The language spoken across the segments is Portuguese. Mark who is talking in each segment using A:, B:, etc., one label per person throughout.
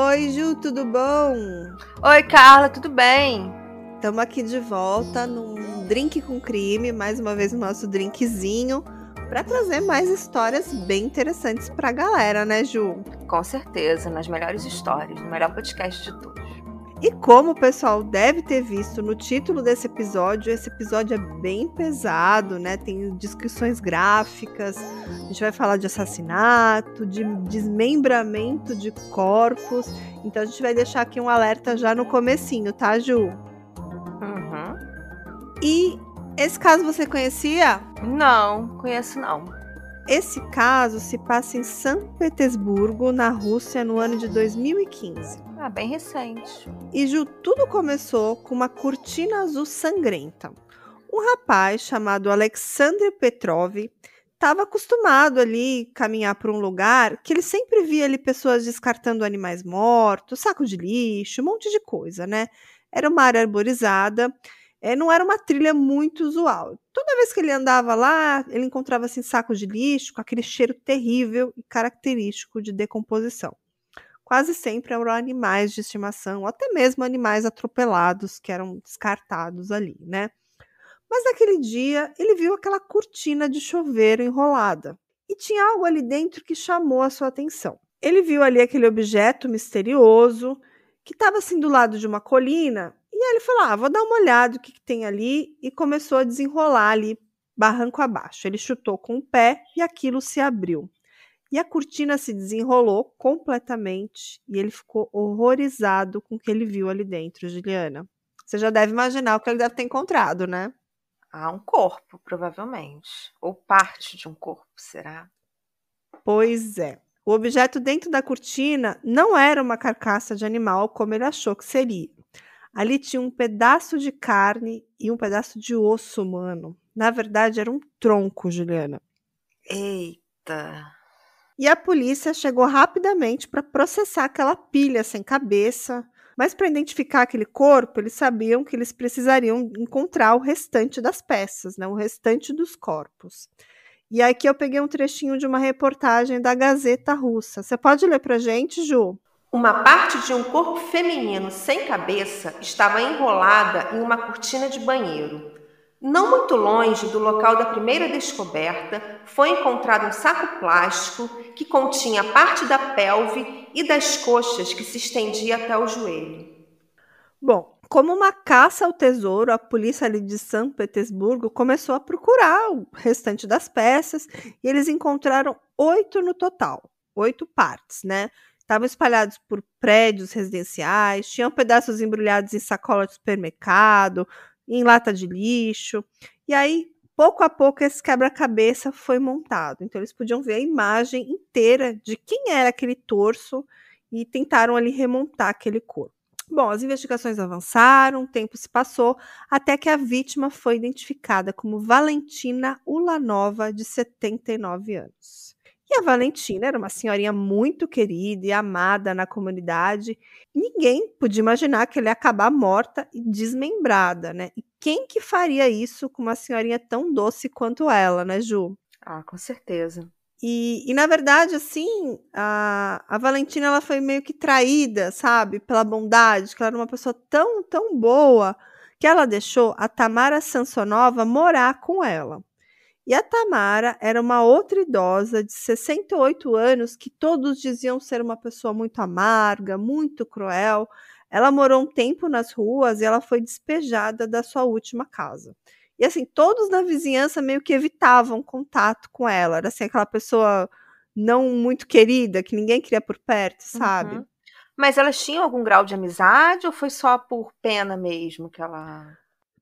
A: Oi, Ju, tudo bom?
B: Oi, Carla, tudo bem?
A: Estamos aqui de volta num Drink com Crime, mais uma vez o nosso drinkzinho, para trazer mais histórias bem interessantes para a galera, né, Ju?
B: Com certeza, nas melhores histórias, no melhor podcast de todos.
A: E como o pessoal deve ter visto no título desse episódio, esse episódio é bem pesado, né? Tem descrições gráficas, a gente vai falar de assassinato, de desmembramento de corpos. Então a gente vai deixar aqui um alerta já no comecinho, tá, Ju?
B: Uhum.
A: E esse caso você conhecia?
B: Não, conheço não.
A: Esse caso se passa em São Petersburgo, na Rússia, no ano de 2015.
B: Ah, bem recente.
A: E Ju, tudo começou com uma cortina azul sangrenta. Um rapaz chamado Alexandre Petrov estava acostumado ali caminhar por um lugar que ele sempre via ali pessoas descartando animais mortos, saco de lixo, um monte de coisa, né? Era uma área arborizada, é, não era uma trilha muito usual. Toda vez que ele andava lá, ele encontrava assim sacos de lixo com aquele cheiro terrível e característico de decomposição quase sempre eram animais de estimação, ou até mesmo animais atropelados que eram descartados ali, né? Mas naquele dia ele viu aquela cortina de chuveiro enrolada e tinha algo ali dentro que chamou a sua atenção. Ele viu ali aquele objeto misterioso que estava assim do lado de uma colina e aí ele falou: ah, vou dar uma olhada o que, que tem ali e começou a desenrolar ali barranco abaixo. Ele chutou com o pé e aquilo se abriu. E a cortina se desenrolou completamente e ele ficou horrorizado com o que ele viu ali dentro, Juliana. Você já deve imaginar o que ele deve ter encontrado, né?
B: Ah, um corpo, provavelmente. Ou parte de um corpo, será?
A: Pois é. O objeto dentro da cortina não era uma carcaça de animal como ele achou que seria. Ali tinha um pedaço de carne e um pedaço de osso humano. Na verdade, era um tronco, Juliana.
B: Eita!
A: E a polícia chegou rapidamente para processar aquela pilha sem cabeça. Mas para identificar aquele corpo, eles sabiam que eles precisariam encontrar o restante das peças, né? o restante dos corpos. E aqui eu peguei um trechinho de uma reportagem da Gazeta Russa. Você pode ler para gente, Ju?
B: Uma parte de um corpo feminino sem cabeça estava enrolada em uma cortina de banheiro. Não muito longe do local da primeira descoberta, foi encontrado um saco plástico que continha parte da pelve e das coxas que se estendia até o joelho.
A: Bom, como uma caça ao tesouro, a polícia ali de São Petersburgo começou a procurar o restante das peças e eles encontraram oito no total, oito partes, né? Estavam espalhados por prédios residenciais, tinham pedaços embrulhados em sacola de supermercado, em lata de lixo. E aí, pouco a pouco, esse quebra-cabeça foi montado. Então, eles podiam ver a imagem inteira de quem era aquele torso e tentaram ali remontar aquele corpo. Bom, as investigações avançaram, o tempo se passou, até que a vítima foi identificada como Valentina Ulanova, de 79 anos. E a Valentina era uma senhorinha muito querida e amada na comunidade. Ninguém podia imaginar que ela ia acabar morta e desmembrada, né? E quem que faria isso com uma senhorinha tão doce quanto ela, né, Ju?
B: Ah, com certeza.
A: E, e na verdade, assim, a, a Valentina ela foi meio que traída, sabe, pela bondade, que ela era uma pessoa tão, tão boa, que ela deixou a Tamara Sansonova morar com ela. E a Tamara era uma outra idosa de 68 anos que todos diziam ser uma pessoa muito amarga, muito cruel. Ela morou um tempo nas ruas e ela foi despejada da sua última casa. E assim, todos na vizinhança meio que evitavam contato com ela. Era assim, aquela pessoa não muito querida, que ninguém queria por perto, sabe? Uhum.
B: Mas elas tinham algum grau de amizade ou foi só por pena mesmo que ela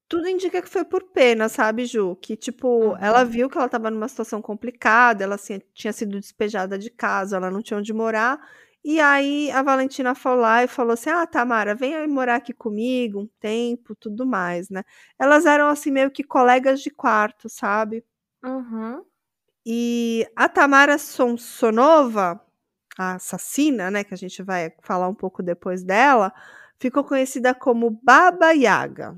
A: tudo indica que foi por pena, sabe, Ju? Que, tipo, uhum. ela viu que ela estava numa situação complicada, ela assim, tinha sido despejada de casa, ela não tinha onde morar. E aí a Valentina foi lá e falou assim: Ah, Tamara, vem aí morar aqui comigo um tempo, tudo mais, né? Elas eram, assim, meio que colegas de quarto, sabe?
B: Uhum.
A: E a Tamara Sonsonova, a assassina, né, que a gente vai falar um pouco depois dela, ficou conhecida como Baba Yaga.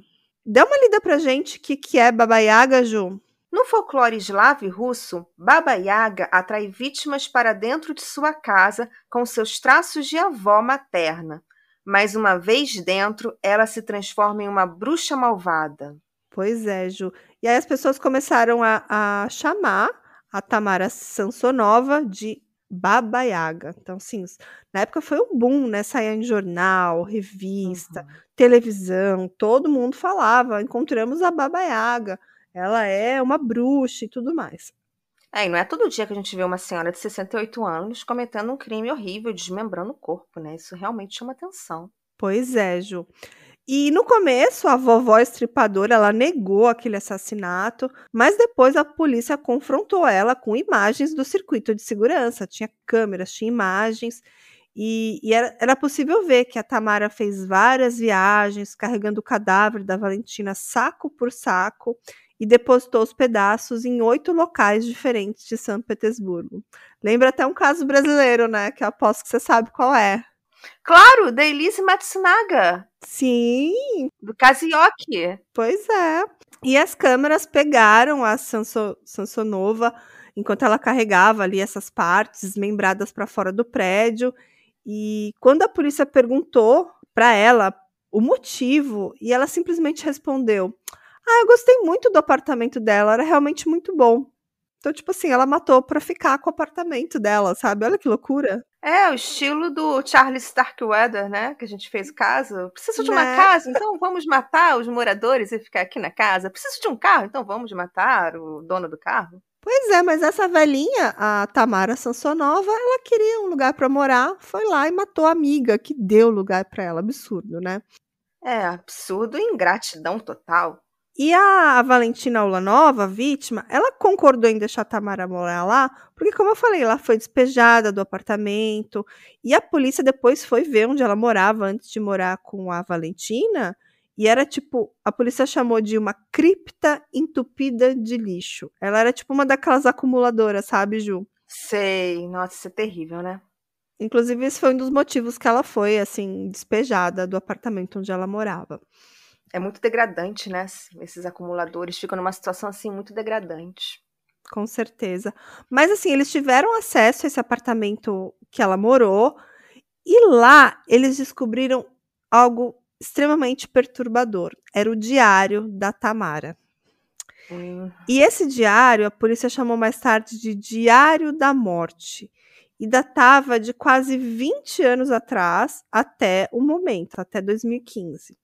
A: Dá uma lida pra gente o que, que é Baba Yaga, Ju.
B: No folclore eslavo e russo, Baba Yaga atrai vítimas para dentro de sua casa com seus traços de avó materna. Mas uma vez dentro, ela se transforma em uma bruxa malvada.
A: Pois é, Ju. E aí as pessoas começaram a, a chamar a Tamara Sansonova de Baba Yaga. Então, sim, na época foi um boom, né? Saía em jornal, revista, uhum. televisão, todo mundo falava, encontramos a Baba Yaga ela é uma bruxa e tudo mais.
B: É, e não é todo dia que a gente vê uma senhora de 68 anos cometendo um crime horrível, desmembrando o corpo, né? Isso realmente chama atenção.
A: Pois é, Ju. E no começo, a vovó estripadora, ela negou aquele assassinato, mas depois a polícia confrontou ela com imagens do circuito de segurança. Tinha câmeras, tinha imagens, e, e era, era, possível ver que a Tamara fez várias viagens carregando o cadáver da Valentina saco por saco e depositou os pedaços em oito locais diferentes de São Petersburgo. Lembra até um caso brasileiro, né? Que eu aposto que você sabe qual é.
B: Claro, da Elise Matsunaga.
A: Sim.
B: Do Kazuyoki.
A: Pois é. E as câmeras pegaram a Sanso, Sansonova enquanto ela carregava ali essas partes desmembradas para fora do prédio. E quando a polícia perguntou para ela o motivo, e ela simplesmente respondeu: ah, eu gostei muito do apartamento dela, era realmente muito bom. Então, tipo assim, ela matou pra ficar com o apartamento dela, sabe? Olha que loucura.
B: É, o estilo do Charles Starkweather, né? Que a gente fez caso. Preciso de uma né? casa, então vamos matar os moradores e ficar aqui na casa. Preciso de um carro, então vamos matar o dono do carro.
A: Pois é, mas essa velhinha, a Tamara Sansonova, ela queria um lugar para morar, foi lá e matou a amiga que deu lugar para ela. Absurdo, né?
B: É, absurdo e ingratidão total.
A: E a Valentina Ulanova, a vítima, ela concordou em deixar a Tamara morar lá, porque, como eu falei, ela foi despejada do apartamento. E a polícia depois foi ver onde ela morava antes de morar com a Valentina. E era tipo, a polícia chamou de uma cripta entupida de lixo. Ela era tipo uma daquelas acumuladoras, sabe, Ju?
B: Sei, nossa, isso é terrível, né?
A: Inclusive, esse foi um dos motivos que ela foi, assim, despejada do apartamento onde ela morava
B: é muito degradante, né? Esses acumuladores ficam numa situação assim muito degradante.
A: Com certeza. Mas assim, eles tiveram acesso a esse apartamento que ela morou e lá eles descobriram algo extremamente perturbador. Era o diário da Tamara. Hum. E esse diário, a polícia chamou mais tarde de Diário da Morte. E datava de quase 20 anos atrás até o momento, até 2015.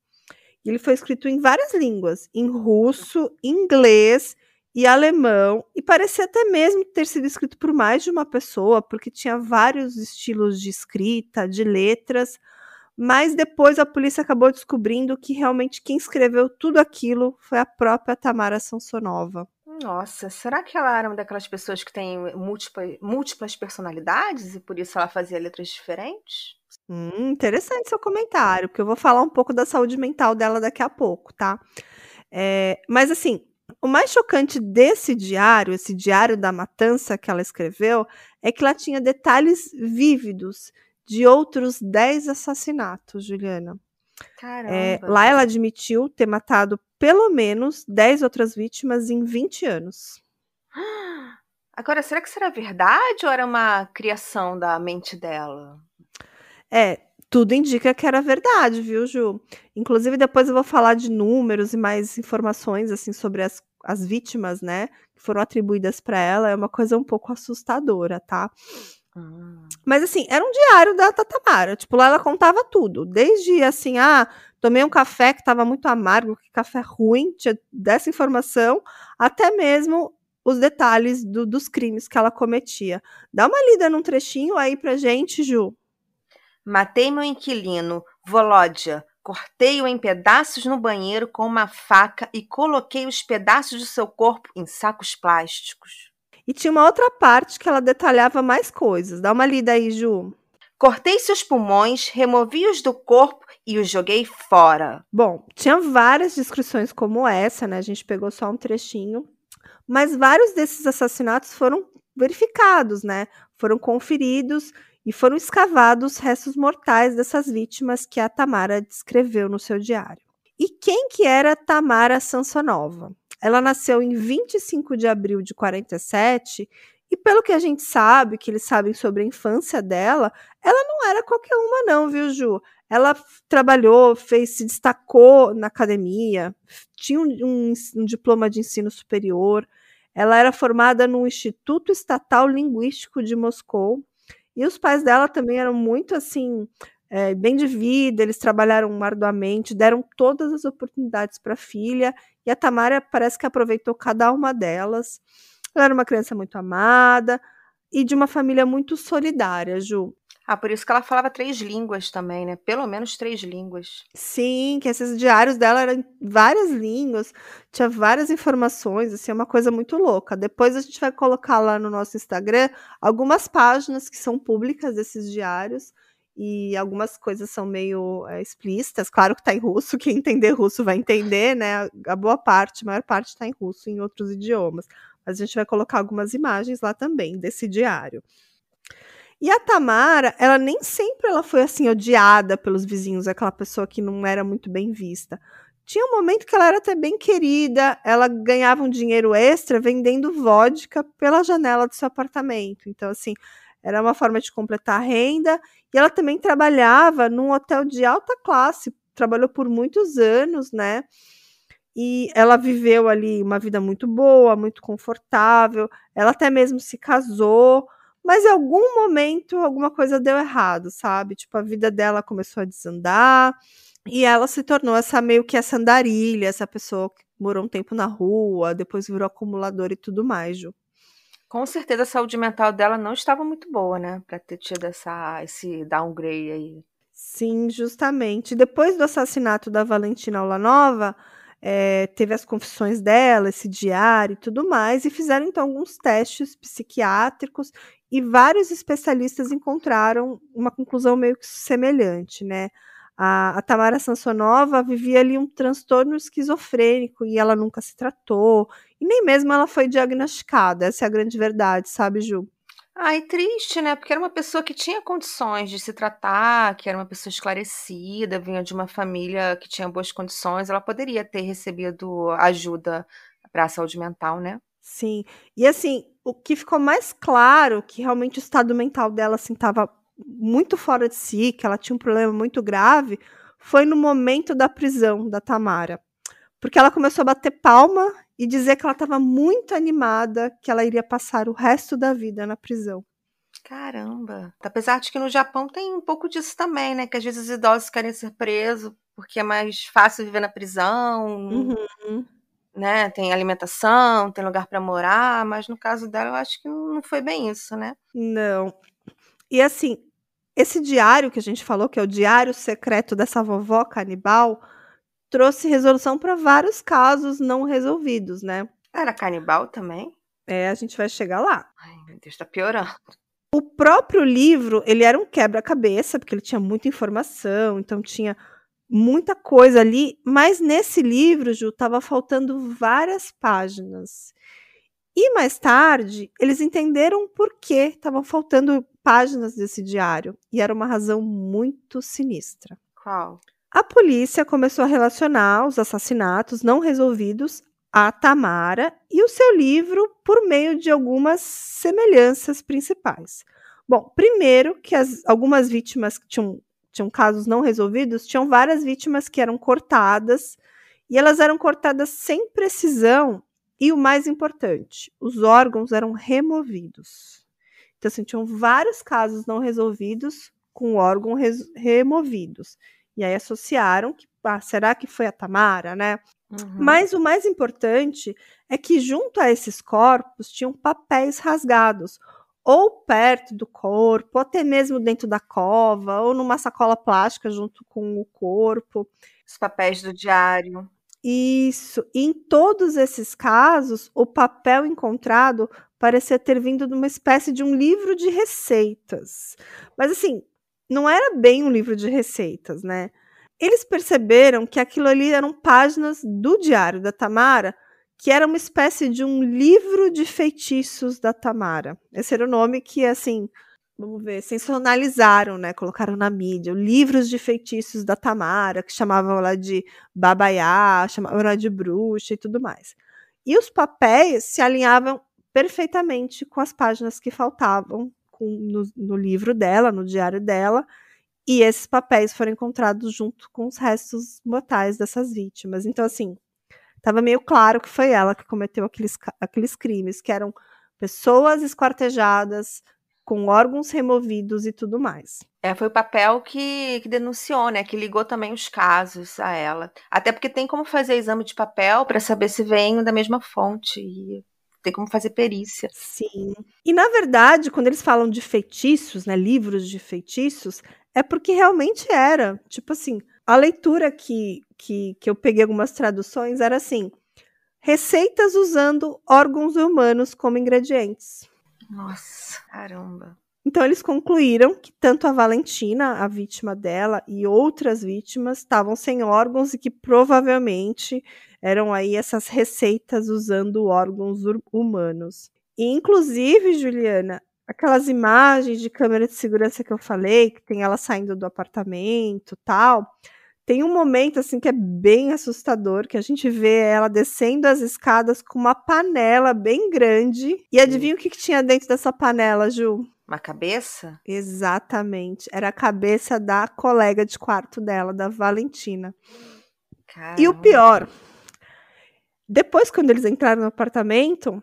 A: Ele foi escrito em várias línguas, em russo, inglês e alemão, e parecia até mesmo ter sido escrito por mais de uma pessoa, porque tinha vários estilos de escrita, de letras, mas depois a polícia acabou descobrindo que realmente quem escreveu tudo aquilo foi a própria Tamara Sansonova.
B: Nossa, será que ela era uma daquelas pessoas que tem múltiplas, múltiplas personalidades e por isso ela fazia letras diferentes?
A: Hum, interessante seu comentário, porque eu vou falar um pouco da saúde mental dela daqui a pouco, tá? É, mas assim, o mais chocante desse diário, esse diário da matança que ela escreveu, é que ela tinha detalhes vívidos de outros 10 assassinatos, Juliana. É, lá ela admitiu ter matado pelo menos 10 outras vítimas em 20 anos.
B: Agora, será que será verdade ou era uma criação da mente dela?
A: É, tudo indica que era verdade, viu, Ju? Inclusive, depois eu vou falar de números e mais informações, assim, sobre as, as vítimas, né, que foram atribuídas para ela. É uma coisa um pouco assustadora, tá? Hum. Mas, assim, era um diário da Tatamara. Tipo, lá ela contava tudo. Desde, assim, ah, tomei um café que estava muito amargo, que café ruim, tinha dessa informação, até mesmo os detalhes do, dos crimes que ela cometia. Dá uma lida num trechinho aí pra gente, Ju.
B: Matei meu inquilino, Volodya. Cortei-o em pedaços no banheiro com uma faca e coloquei os pedaços do seu corpo em sacos plásticos.
A: E tinha uma outra parte que ela detalhava mais coisas. Dá uma lida aí, Ju.
B: Cortei seus pulmões, removi-os do corpo e os joguei fora.
A: Bom, tinha várias descrições como essa, né? A gente pegou só um trechinho. Mas vários desses assassinatos foram verificados, né? Foram conferidos e foram escavados restos mortais dessas vítimas que a Tamara descreveu no seu diário. E quem que era Tamara Sansonova? ela nasceu em 25 de abril de 47 e pelo que a gente sabe, que eles sabem sobre a infância dela, ela não era qualquer uma não, viu, Ju? Ela trabalhou, fez, se destacou na academia, tinha um, um, um diploma de ensino superior, ela era formada no Instituto Estatal Linguístico de Moscou, e os pais dela também eram muito assim, é, bem de vida, eles trabalharam arduamente, deram todas as oportunidades para a filha, e a Tamara parece que aproveitou cada uma delas. Ela era uma criança muito amada e de uma família muito solidária, Ju.
B: Ah, por isso que ela falava três línguas também, né? Pelo menos três línguas.
A: Sim, que esses diários dela eram várias línguas, tinha várias informações, assim, é uma coisa muito louca. Depois a gente vai colocar lá no nosso Instagram algumas páginas que são públicas desses diários e algumas coisas são meio é, explícitas. Claro que está em russo, quem entender russo vai entender, né? A boa parte, a maior parte está em russo, em outros idiomas. Mas a gente vai colocar algumas imagens lá também desse diário. E a Tamara, ela nem sempre ela foi assim odiada pelos vizinhos, aquela pessoa que não era muito bem vista. Tinha um momento que ela era até bem querida, ela ganhava um dinheiro extra vendendo vodka pela janela do seu apartamento. Então, assim, era uma forma de completar a renda. E ela também trabalhava num hotel de alta classe, trabalhou por muitos anos, né? E ela viveu ali uma vida muito boa, muito confortável. Ela até mesmo se casou mas em algum momento alguma coisa deu errado, sabe? Tipo, a vida dela começou a desandar e ela se tornou essa meio que essa andarilha, essa pessoa que morou um tempo na rua, depois virou acumulador e tudo mais, Ju.
B: Com certeza a saúde mental dela não estava muito boa, né? Pra ter tido essa, esse downgrade aí.
A: Sim, justamente. Depois do assassinato da Valentina Olanova, é, teve as confissões dela, esse diário e tudo mais, e fizeram então alguns testes psiquiátricos e vários especialistas encontraram uma conclusão meio que semelhante, né? A, a Tamara Sansonova vivia ali um transtorno esquizofrênico e ela nunca se tratou, e nem mesmo ela foi diagnosticada, essa é a grande verdade, sabe, Ju?
B: Ai, triste, né? Porque era uma pessoa que tinha condições de se tratar, que era uma pessoa esclarecida, vinha de uma família que tinha boas condições, ela poderia ter recebido ajuda para a saúde mental, né?
A: Sim. E assim, o que ficou mais claro que realmente o estado mental dela assim estava muito fora de si, que ela tinha um problema muito grave, foi no momento da prisão da Tamara. Porque ela começou a bater palma e dizer que ela estava muito animada, que ela iria passar o resto da vida na prisão.
B: Caramba! Apesar de que no Japão tem um pouco disso também, né? Que às vezes os idosos querem ser presos porque é mais fácil viver na prisão, uhum. né? Tem alimentação, tem lugar para morar, mas no caso dela eu acho que não foi bem isso, né?
A: Não. E assim, esse diário que a gente falou, que é o diário secreto dessa vovó canibal, trouxe resolução para vários casos não resolvidos, né?
B: Era canibal também?
A: É, a gente vai chegar lá.
B: Ai, meu Deus, tá piorando.
A: O próprio livro, ele era um quebra-cabeça, porque ele tinha muita informação, então tinha muita coisa ali, mas nesse livro, Ju, tava faltando várias páginas. E mais tarde, eles entenderam por que estavam faltando páginas desse diário, e era uma razão muito sinistra.
B: Qual?
A: A polícia começou a relacionar os assassinatos não resolvidos a Tamara e o seu livro por meio de algumas semelhanças principais. Bom, primeiro que as, algumas vítimas que tinham, tinham casos não resolvidos, tinham várias vítimas que eram cortadas e elas eram cortadas sem precisão e o mais importante, os órgãos eram removidos. Então, assim, tinham vários casos não resolvidos com órgãos removidos. E aí associaram que, ah, será que foi a Tamara, né? Uhum. Mas o mais importante é que junto a esses corpos tinham papéis rasgados, ou perto do corpo, ou até mesmo dentro da cova, ou numa sacola plástica junto com o corpo.
B: Os papéis do diário.
A: Isso. E em todos esses casos, o papel encontrado parecia ter vindo de uma espécie de um livro de receitas. Mas assim, não era bem um livro de receitas, né? Eles perceberam que aquilo ali eram páginas do diário da Tamara, que era uma espécie de um livro de feitiços da Tamara. Esse era o nome que, assim, vamos ver, sensacionalizaram, né? Colocaram na mídia, livros de feitiços da Tamara, que chamavam ela de babaiá, chamavam ela de bruxa e tudo mais. E os papéis se alinhavam perfeitamente com as páginas que faltavam com, no, no livro dela, no diário dela. E esses papéis foram encontrados junto com os restos mortais dessas vítimas. Então, assim, estava meio claro que foi ela que cometeu aqueles, aqueles crimes, que eram pessoas esquartejadas, com órgãos removidos e tudo mais.
B: É, foi o papel que, que denunciou, né? Que ligou também os casos a ela. Até porque tem como fazer exame de papel para saber se vem da mesma fonte. E tem como fazer perícia.
A: Sim. E na verdade, quando eles falam de feitiços, né? Livros de feitiços, é porque realmente era. Tipo assim, a leitura que, que, que eu peguei algumas traduções era assim: receitas usando órgãos humanos como ingredientes.
B: Nossa, caramba.
A: Então eles concluíram que tanto a Valentina, a vítima dela, e outras vítimas estavam sem órgãos e que provavelmente eram aí essas receitas usando órgãos humanos. E inclusive, Juliana, aquelas imagens de câmera de segurança que eu falei, que tem ela saindo do apartamento, tal, tem um momento assim que é bem assustador, que a gente vê ela descendo as escadas com uma panela bem grande. E adivinha o que, que tinha dentro dessa panela, Ju?
B: Uma cabeça?
A: Exatamente. Era a cabeça da colega de quarto dela, da Valentina. Caramba. E o pior, depois quando eles entraram no apartamento,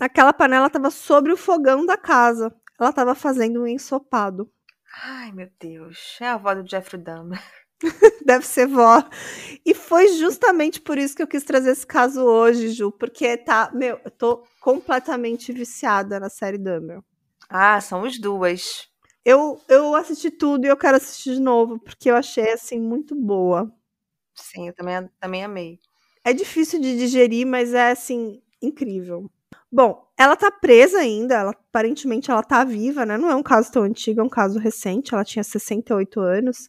A: aquela panela estava sobre o fogão da casa. Ela estava fazendo um ensopado.
B: Ai, meu Deus. É a avó do Jeffrey Dahmer.
A: Deve ser vó. E foi justamente por isso que eu quis trazer esse caso hoje, Ju, porque tá, meu, eu tô completamente viciada na série Dahmer.
B: Ah, são as duas.
A: Eu, eu assisti tudo e eu quero assistir de novo, porque eu achei, assim, muito boa.
B: Sim, eu também, também amei.
A: É difícil de digerir, mas é, assim, incrível. Bom, ela tá presa ainda, ela, aparentemente ela tá viva, né? Não é um caso tão antigo, é um caso recente, ela tinha 68 anos.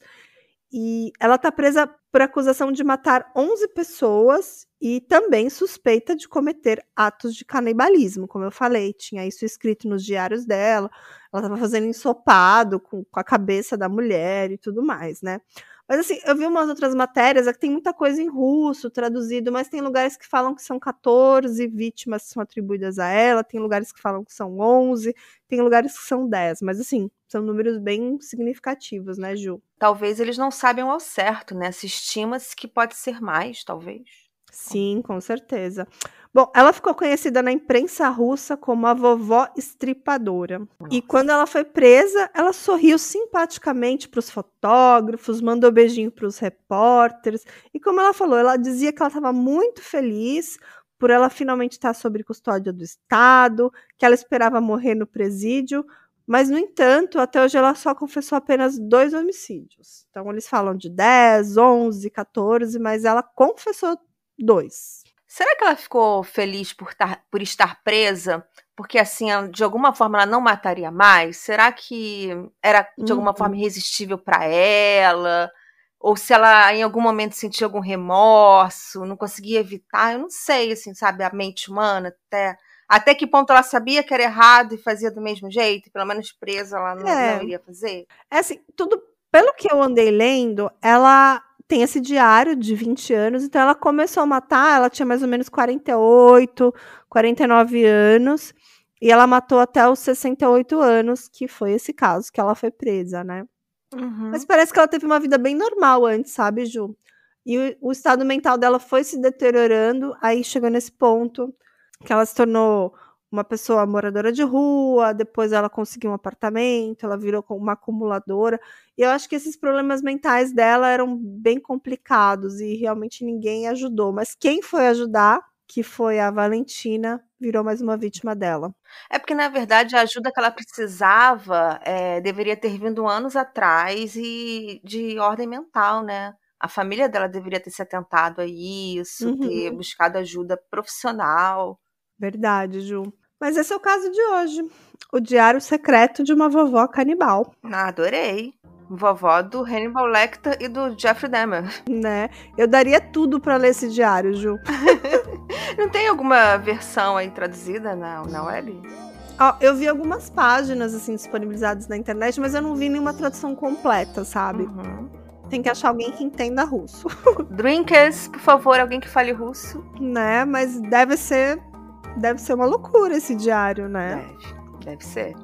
A: E ela está presa por acusação de matar 11 pessoas e também suspeita de cometer atos de canibalismo, como eu falei, tinha isso escrito nos diários dela. Ela estava fazendo ensopado com, com a cabeça da mulher e tudo mais, né? Mas assim, eu vi umas outras matérias, é que tem muita coisa em russo traduzido, mas tem lugares que falam que são 14 vítimas que são atribuídas a ela, tem lugares que falam que são 11, tem lugares que são 10, mas assim, são números bem significativos, né, Ju?
B: Talvez eles não saibam ao certo, né? Se estima-se que pode ser mais, talvez.
A: Sim, com certeza. Bom, ela ficou conhecida na imprensa russa como a vovó estripadora. Nossa. E quando ela foi presa, ela sorriu simpaticamente para os fotógrafos, mandou beijinho para os repórteres. E como ela falou, ela dizia que ela estava muito feliz por ela finalmente estar sob custódia do Estado, que ela esperava morrer no presídio. Mas, no entanto, até hoje ela só confessou apenas dois homicídios. Então, eles falam de 10, 11, 14, mas ela confessou dois.
B: Será que ela ficou feliz por, tar, por estar presa? Porque assim, de alguma forma ela não mataria mais? Será que era de alguma uhum. forma irresistível para ela? Ou se ela em algum momento sentia algum remorso, não conseguia evitar? Eu não sei, assim, sabe, a mente humana até até que ponto ela sabia que era errado e fazia do mesmo jeito, pelo menos presa ela não, é. não iria fazer?
A: É assim, tudo pelo que eu andei lendo, ela tem esse diário de 20 anos, então ela começou a matar, ela tinha mais ou menos 48, 49 anos, e ela matou até os 68 anos, que foi esse caso que ela foi presa, né? Uhum. Mas parece que ela teve uma vida bem normal antes, sabe, Ju? E o, o estado mental dela foi se deteriorando, aí chegou nesse ponto que ela se tornou uma pessoa moradora de rua, depois ela conseguiu um apartamento, ela virou uma acumuladora. E eu acho que esses problemas mentais dela eram bem complicados e realmente ninguém ajudou. Mas quem foi ajudar, que foi a Valentina, virou mais uma vítima dela.
B: É porque, na verdade, a ajuda que ela precisava é, deveria ter vindo anos atrás e de ordem mental, né? A família dela deveria ter se atentado a isso, uhum. ter buscado ajuda profissional.
A: Verdade, Ju. Mas esse é o caso de hoje. O diário secreto de uma vovó canibal.
B: Ah, adorei. Vovó do Hannibal Lecter e do Jeffrey Dahmer.
A: Né? Eu daria tudo para ler esse diário, Ju.
B: Não tem alguma versão aí traduzida na, na web?
A: Oh, eu vi algumas páginas assim disponibilizadas na internet, mas eu não vi nenhuma tradução completa, sabe? Uhum. Tem que achar alguém que entenda russo.
B: Drinkers, por favor, alguém que fale russo.
A: Né? Mas deve ser. Deve ser uma loucura esse diário, né?
B: Deve, deve ser.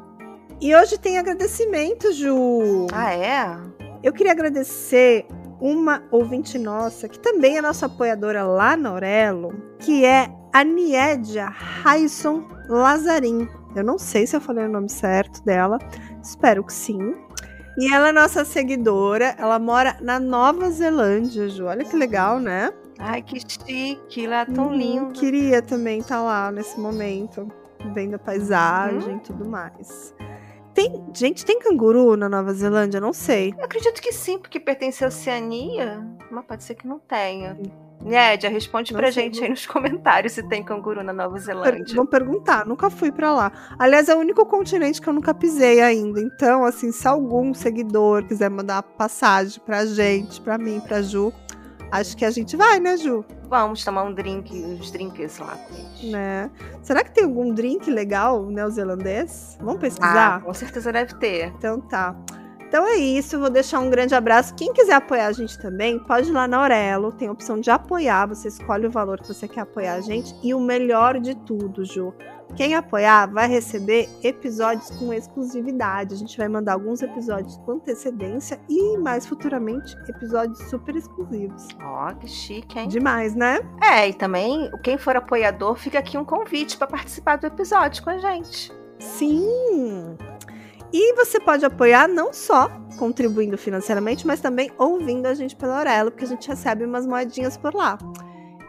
A: E hoje tem agradecimento, Ju.
B: Ah, é?
A: Eu queria agradecer uma ouvinte nossa, que também é nossa apoiadora lá na Aurelo, que é a Niedia Raison Lazarim. Eu não sei se eu falei o nome certo dela, espero que sim. E ela é nossa seguidora, ela mora na Nova Zelândia, Ju. Olha que legal, né?
B: Ai, que chique, lá tão
A: Uhum,
B: lindo.
A: Queria também estar lá nesse momento, vendo a paisagem e tudo mais. Tem, gente, tem canguru na Nova Zelândia? Não sei.
B: Eu acredito que sim, porque pertence à Oceania, mas pode ser que não tenha. Nédia, responde
A: Não
B: pra
A: sei,
B: gente aí nos comentários se tem canguru na Nova
A: Per-
B: Zelândia.
A: Vou perguntar, nunca fui pra lá. Aliás, é o único continente que eu nunca pisei ainda. Então, assim, se algum seguidor quiser mandar passagem pra gente, pra mim, pra Ju, acho que a gente vai, né, Ju?
B: Vamos tomar um drink, uns drinks lá com eles.
A: Né? Será que tem algum drink legal neozelandês? Vamos
B: Ah,
A: pesquisar?
B: com certeza deve ter.
A: Então tá. Então é isso, vou deixar um grande abraço. Quem quiser apoiar a gente também, pode ir lá na Aurelo, tem a opção de apoiar, você escolhe o valor que você quer apoiar a gente. E o melhor de tudo, Ju, quem apoiar vai receber episódios com exclusividade. A gente vai mandar alguns episódios com antecedência e mais futuramente episódios super exclusivos.
B: Ó, que chique, hein?
A: Demais, né?
B: É, e também, quem for apoiador, fica aqui um convite pra participar do episódio com a gente.
A: Sim! E você pode apoiar não só contribuindo financeiramente, mas também ouvindo a gente pela Aurelo, porque a gente recebe umas moedinhas por lá.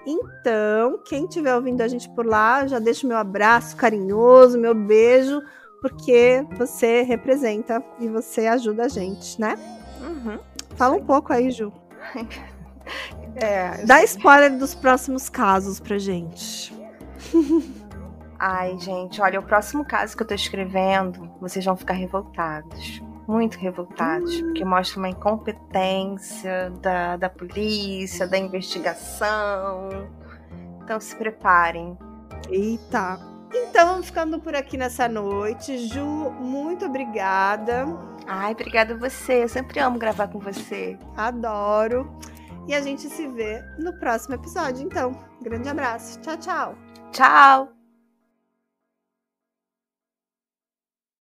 A: Então, quem estiver ouvindo a gente por lá, já deixa o meu abraço carinhoso, meu beijo, porque você representa e você ajuda a gente, né?
B: Uhum.
A: Fala um pouco aí, Ju.
B: É,
A: Dá spoiler dos próximos casos pra gente.
B: Ai, gente, olha, o próximo caso que eu tô escrevendo, vocês vão ficar revoltados. Muito revoltados, porque mostra uma incompetência da, da polícia, da investigação. Então se preparem.
A: Eita. Então, vamos ficando por aqui nessa noite. Ju, muito obrigada.
B: Ai, obrigada a você. Eu sempre amo gravar com você.
A: Adoro. E a gente se vê no próximo episódio, então. Grande abraço. Tchau, tchau.
B: Tchau!